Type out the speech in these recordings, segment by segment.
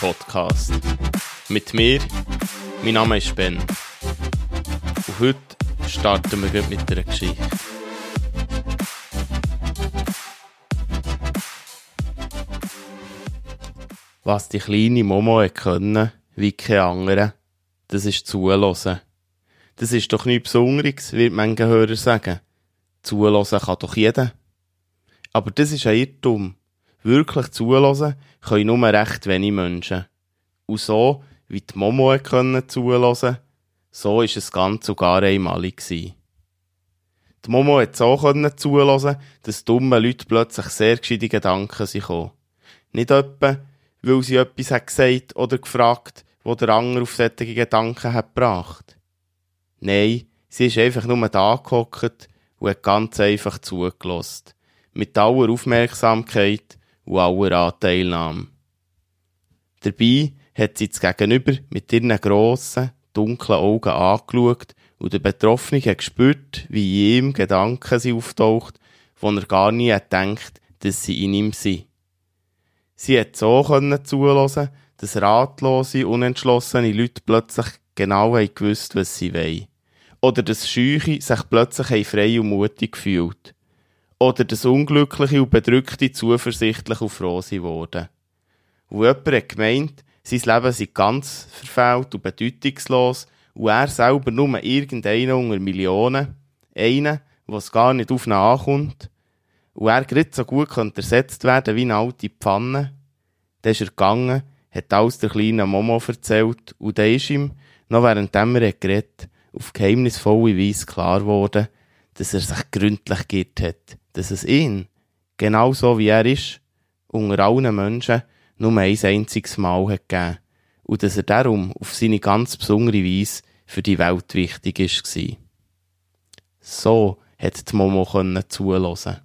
Podcast. Mit mir, mein Name ist Ben. Und heute starten wir mit einer Geschichte. Was die kleine Momo können, wie keine andere, das ist zulassen. Das ist doch nichts Besonderes, wird manche Hörer sagen. Zulassen kann doch jeder. Aber das ist ein Irrtum. Wirklich zulassen können nur recht wenige Menschen. Und so, wie die Momo können zulassen, so ist es ganz und gar einmalig gewesen. Die Momo hat so können zulassen, dass dumme Leute plötzlich sehr gescheite Gedanken sind gekommen. Nicht etwa, weil sie etwas hat gesagt oder gefragt, wo der andere auf solche Gedanken hat gebracht. Nein, sie ist einfach nur da gehockt und hat ganz einfach zugelassen. Mit aller Aufmerksamkeit und aller Anteilnahme. Dabei hat sie das Gegenüber mit ihren grossen, dunklen Augen angeschaut und der Betroffene hat gespürt, wie in ihm Gedanken sind auftaucht, von er gar nie hat gedacht, dass sie in ihm sind. Sie hat so können zulassen, dass ratlose, unentschlossene Leute plötzlich genau haben gewusst, was sie wollen. Oder dass Scheuche sich plötzlich frei und mutig gefühlt. Oder dass Unglückliche und Bedrückte zuversichtlich und froh sind worden. Und jemand hat gemeint, sein Leben sei ganz verfehlt und bedeutungslos und er selber nur irgendeiner unter Millionen, einer, was gar nicht auf ihn ankommt, und er gerade so gut könnte ersetzt werden wie eine alte Pfanne. Dann ist er gegangen, hat alles der kleinen Momo erzählt und dann ist ihm, noch während er geredet, auf geheimnisvolle Weise klar geworden, dass er sich gründlich geirrt hat, dass es ihn, genau so wie er ist, unter allen Menschen nur ein einziges Mal hat gegeben und dass er darum auf seine ganz besondere Weise für die Welt wichtig war. So hat die Momo zulassen.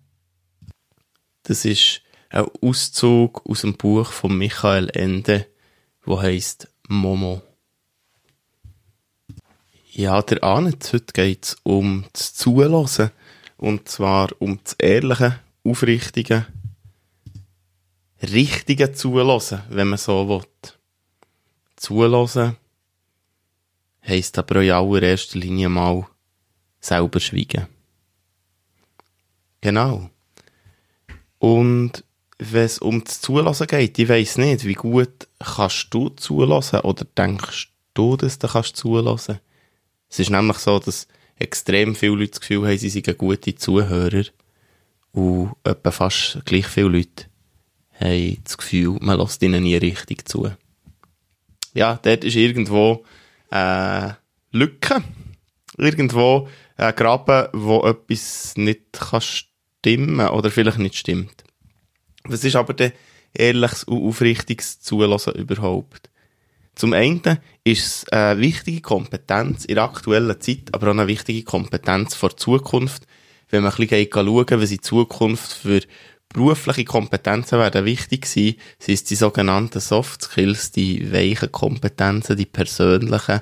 Das ist ein Auszug aus dem Buch von Michael Ende, wo heißt Momo. Ja, der ahnet, heute geht es um das Zulassen. Und zwar um das ehrliche, aufrichtige, richtige Zulassen, wenn man so will. Zulassen heisst aber in allererster Linie mal selber schweigen. Genau. Und wenn es um das Zulassen geht, ich weiss nicht, wie gut kannst du zulassen oder denkst du, dass du kannst zulassen? Es ist nämlich so, dass extrem viele Leute das Gefühl haben, sie seien gute Zuhörer und etwa fast gleich viele Leute haben das Gefühl, man lässt ihnen nie richtig zu. Ja, dort ist irgendwo äh, Lücke, irgendwo ein Graben, wo etwas nicht kann stimmen oder vielleicht nicht stimmt. Was ist aber der ehrliches und aufrichtiges Zulassen überhaupt? Zum einen ist es eine wichtige Kompetenz in der aktuellen Zeit, aber auch eine wichtige Kompetenz für die Zukunft, wenn man ein bisschen schauen, was in Zukunft für berufliche Kompetenzen werden wichtig sein, sind es die sogenannten Soft Skills, die weichen Kompetenzen, die persönlichen,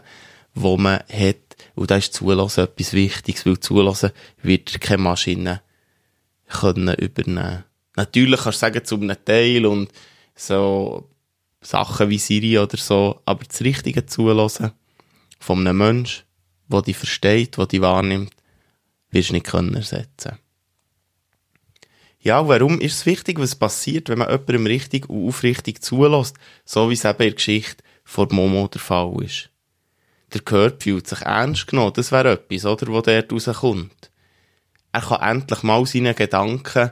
wo man hat. Und da ist Zulassen etwas Wichtiges, weil Zulassen wird keine Maschine können übernehmen. Natürlich kannst du sagen, zu einem Teil und so Sachen wie Siri oder so, aber das Richtige zulassen von einem Menschen, der dich versteht, der dich wahrnimmt, wirst du nicht können ersetzen. Ja, warum ist es wichtig, was passiert, wenn man jemandem richtig und aufrichtig zulässt, so wie es eben in der Geschichte vor Momo der Fall ist? Der Körper fühlt sich ernst genommen, das wäre etwas, oder, wo dort rauskommt. Er kann endlich mal seinen Gedanken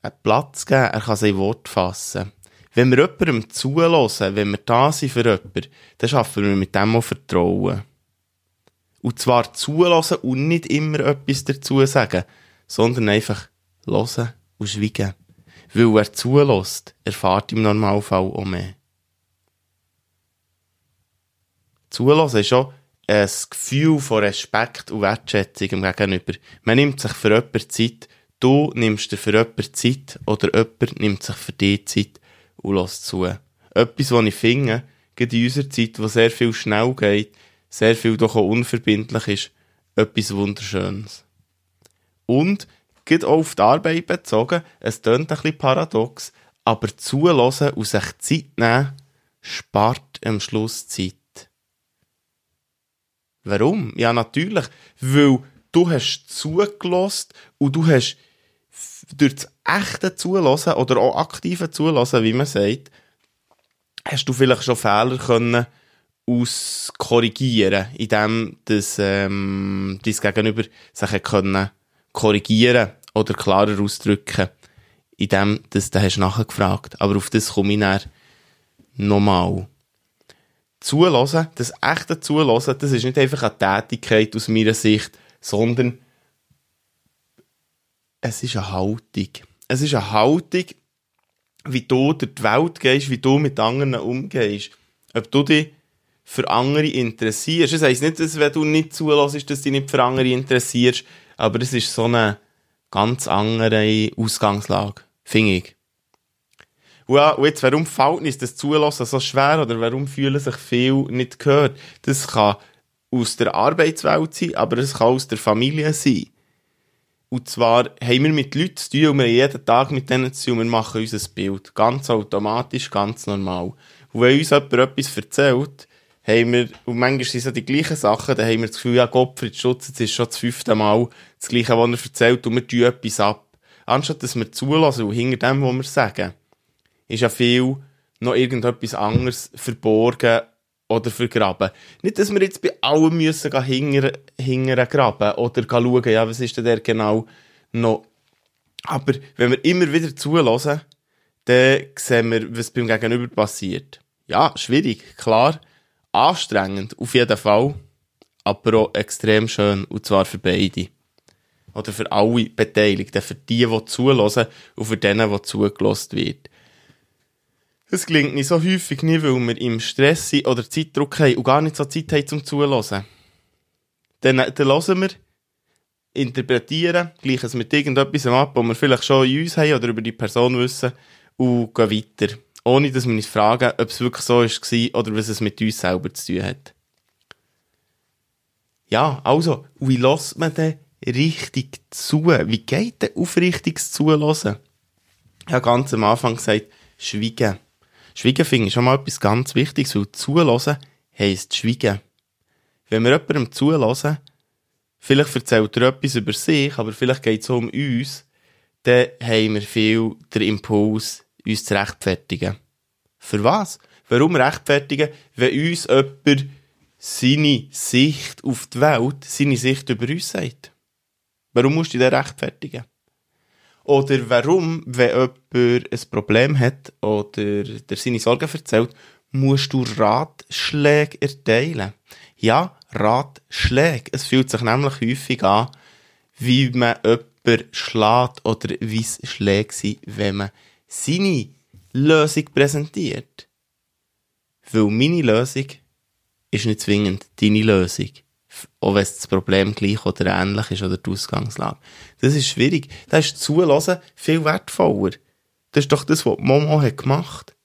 einen Platz geben, er kann sein Wort fassen. Wenn wir jemandem zulassen, wenn wir da sind für jemanden, dann schaffen wir mit dem auch Vertrauen. Und zwar zulassen und nicht immer etwas dazu sagen, sondern einfach hören und schweigen. Weil wer zulässt, erfahrt im Normalfall auch mehr. Zulassen ist auch ein Gefühl von Respekt und Wertschätzung im Gegenüber. Man nimmt sich für jemanden Zeit, du nimmst dir für jemanden Zeit oder jemand nimmt sich für dich Zeit und lässt zu. Etwas, was ich finde, gerade in unserer Zeit, wo sehr viel schnell geht, sehr viel doch auch unverbindlich ist, etwas Wunderschönes. Und, gerade auch auf die Arbeit bezogen, es klingt ein bisschen paradox, aber zulassen und sich Zeit nehmen, spart am Schluss Zeit. Warum? Ja, natürlich, weil du hast zugelassen und du hast durch das echte Zulassen oder auch aktive Zulassen, wie man sagt, hast du vielleicht schon Fehler können auskorrigieren, indem das, ähm, dein Gegenüber sich können korrigieren oder klarer ausdrücken, indem das du hast nachgefragt. Aber auf das komme ich dann nochmal. Zulassen, das echte Zulassen, das ist nicht einfach eine Tätigkeit aus meiner Sicht, sondern es ist eine Haltung. Es ist eine Haltung, wie du durch die Welt gehst, wie du mit anderen umgehst. Ob du dich für andere interessierst. Das heisst nicht, dass wenn du nicht zulässt, dass du dich nicht für andere interessierst, aber es ist so eine ganz andere Ausgangslage, finde ich. Und jetzt, warum fällt uns das Zulassen so schwer oder warum fühlen sich viele nicht gehört? Das kann aus der Arbeitswelt sein, aber es kann aus der Familie sein. Und zwar haben wir mit Leuten zu tun und wir haben jeden Tag mit denen zu tun und wir machen unser Bild. Ganz automatisch, ganz normal. Und wenn uns jemand etwas erzählt, haben wir, und manchmal sind es die gleichen Sachen, dann haben wir das Gefühl, ja, Gottfried Schutz, jetzt ist schon das fünfte Mal das Gleiche, was er erzählt, und wir tun etwas ab. Anstatt dass wir zulassen und hinter dem, was wir sagen, ist ja viel noch irgendetwas anderes verborgen oder vergraben. Nicht, dass wir jetzt bei allem müssen hinter, hinter graben oder schauen, ja, was ist denn der genau noch. Aber wenn wir immer wieder zulassen, dann sehen wir, was beim Gegenüber passiert. Ja, schwierig, klar anstrengend, auf jeden Fall, aber auch extrem schön, und zwar für beide. Oder für alle Beteiligten, für die, die zulassen und für denen, die zugelost wird. Das gelingt nicht so häufig nicht, weil wir im Stress sind oder Zeitdruck haben und gar nicht so Zeit haben zum Zulassen. Dann, dann hören wir, interpretieren, gleichen es mit irgendetwas ab, was wir vielleicht schon in uns haben oder über die Person wissen und gehen weiter ohne dass wir uns fragen, ob es wirklich so war oder was es mit uns selber zu tun hat. Ja, also, wie lässt man denn richtig zu? Wie geht denn aufrichtiges Zuhören? Ich habe ganz am Anfang gesagt, schweigen. Schweigen ich schon mal etwas ganz Wichtiges, weil zuhören heisst schweigen. Wenn wir jemandem zuhören, vielleicht erzählt er etwas über sich, aber vielleicht geht es um uns, dann haben wir viel den Impuls, uns zu rechtfertigen. Für was? Warum rechtfertigen, wenn uns jemand seine Sicht auf die Welt, seine Sicht über uns sagt? Warum musst du dich rechtfertigen? Oder warum, wenn jemand ein Problem hat oder der seine Sorgen erzählt, musst du Ratschläge erteilen? Ja, Ratschläge. Es fühlt sich nämlich häufig an, wie man jemanden schlägt oder wie es Schläge sind, wenn man seine Lösung präsentiert. Weil meine Lösung ist nicht zwingend deine Lösung. Auch wenn das Problem gleich oder ähnlich ist oder die Ausgangslage. Das ist schwierig. Da ist Zulassen viel wertvoller. Das ist doch das, was Momo hat gemacht.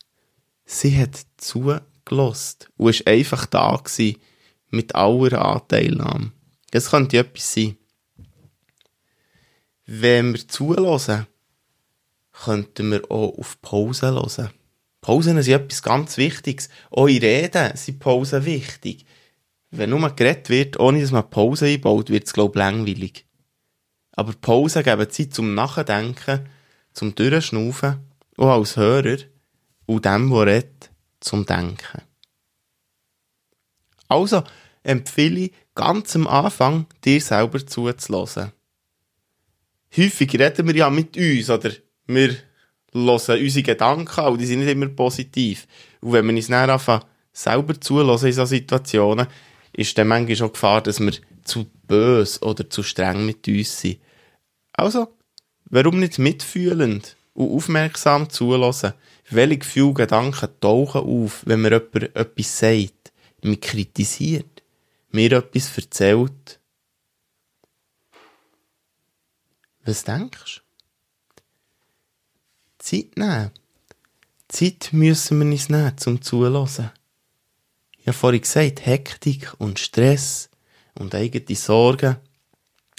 Sie hat zugelost und ist einfach da gewesen, mit aller Anteilnahme. Das könnte etwas sein. Wenn wir zulassen, könnten wir auch auf Pause hören. Pausen sind etwas ganz Wichtiges. Auch in Reden sind Pausen wichtig. Wenn nur geredet wird, ohne dass man Pause einbaut, wird es, glaube ich, langweilig. Aber Pausen geben Zeit zum Nachdenken, zum Durchschnaufen, auch als Hörer, und dem, der redet, zum Denken. Also empfehle ich ganz am Anfang, dir selber zuzulassen. Häufig reden wir ja mit uns, oder wir hören unsere Gedanken an, die sind nicht immer positiv. Und wenn wir uns dann anfangen, selber zulassen in solchen Situationen, ist dann manchmal schon Gefahr, dass wir zu böse oder zu streng mit uns sind. Also, warum nicht mitfühlend und aufmerksam zulassen? Welche Gefühle, Gedanken tauchen auf, wenn mir jemand etwas sagt, mich kritisiert, mir etwas erzählt? Was denkst du? Zeit nehmen. Zeit müssen wir uns nehmen, zum Zulassen. Habe vorhin gesagt, Hektik und Stress und eigene Sorgen.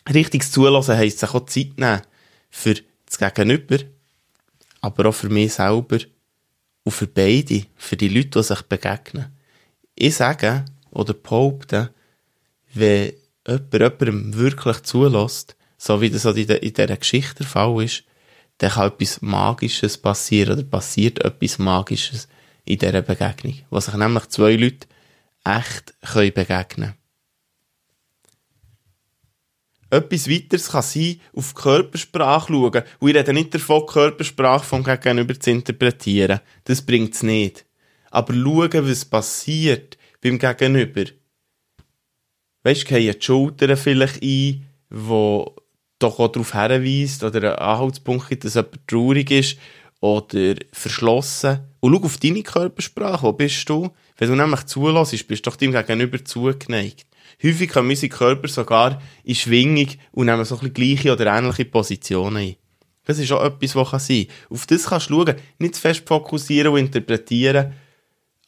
Richtiges Zulassen heisst sich auch Zeit nehmen für das Gegenüber, aber auch für mich selber und für beide, für die Leute, die sich begegnen. Ich sage, oder behaupte, wenn jemand jemandem wirklich zulässt, so wie das in, dieser Geschichte der Fall ist, dann kann etwas Magisches passieren oder passiert etwas Magisches in dieser Begegnung. Wo sich nämlich zwei Leute echt können begegnen Etwas weiteres kann sein, auf die Körpersprache schauen. Und ich rede nicht davon, die Körpersprache vom Gegenüber zu interpretieren. Das bringt es nicht. Aber schauen, was passiert beim Gegenüber. Weißt du, gehen die Schultern vielleicht ein, wo doch auch darauf hinweist oder ein Anhaltspunkt gibt, dass jemand traurig ist oder verschlossen. Und schau auf deine Körpersprache. Wo bist du? Wenn du nämlich zulässt, bist du doch dem Gegenüber zugeneigt. Häufig kommen unsere Körper sogar in Schwingung und nehmen so ein gleiche oder ähnliche Positionen ein. Das ist auch etwas, was sein kann. Auf das kannst du schauen. Nicht zu fest fokussieren und interpretieren,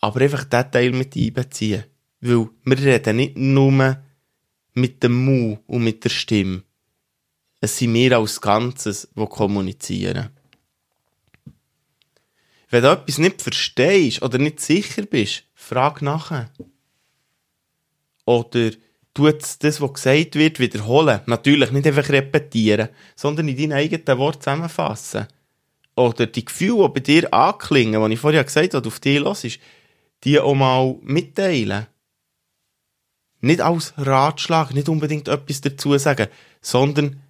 aber einfach diesen Teil mit einbeziehen. Weil wir reden nicht nur mit dem Mu und mit der Stimme. Es sind wir als Ganzes, die kommunizieren. Wenn du etwas nicht verstehst oder nicht sicher bist, frag nachher. Oder tu das, was gesagt wird, wiederholen. Natürlich nicht einfach repetieren, sondern in deinen eigenen Worten zusammenfassen. Oder die Gefühle, die bei dir anklingen, die ich vorher gesagt habe, die auf dich los ist, die auch mal mitteilen. Nicht als Ratschlag, nicht unbedingt etwas dazu sagen, sondern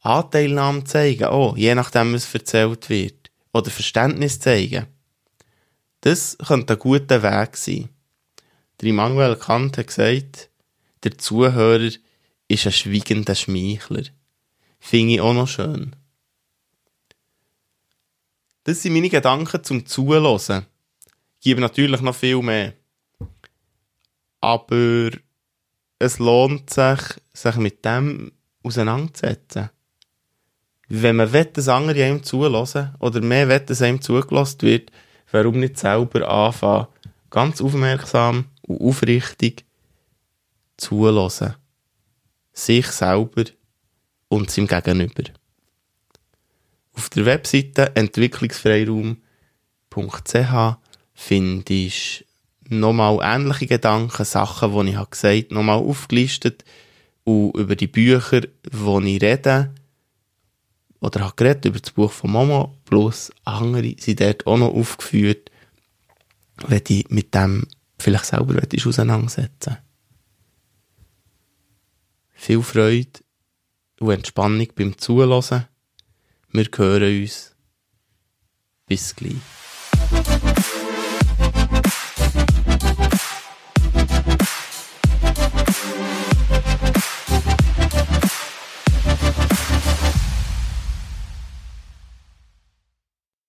Anteilnahme zeigen, oh, je nachdem, was erzählt wird. Oder Verständnis zeigen. Das könnte ein guter Weg sein. Der Immanuel Kant hat gesagt, der Zuhörer ist ein schweigender Schmeichler. Finde ich auch noch schön. Das sind meine Gedanken zum Zuhören. Gebe natürlich noch viel mehr. Aber es lohnt sich, sich mit dem auseinanderzusetzen wenn man will, dass andere einem zulassen oder mehr will, dass einem zugelassen wird, warum nicht selber anfangen, ganz aufmerksam und aufrichtig zulassen. Sich selber und seinem Gegenüber. Auf der Webseite entwicklungsfreiraum.ch findest du nochmal ähnliche Gedanken, Sachen, die ich gesagt habe, nochmal aufgelistet und über die Bücher, die ich rede, oder hat geredet über das Buch von Momo, plus andere sind dort auch noch aufgeführt, wenn du mit dem vielleicht selber auseinandersetzen Viel Freude und Entspannung beim Zuhören. Wir hören uns. Bis gleich.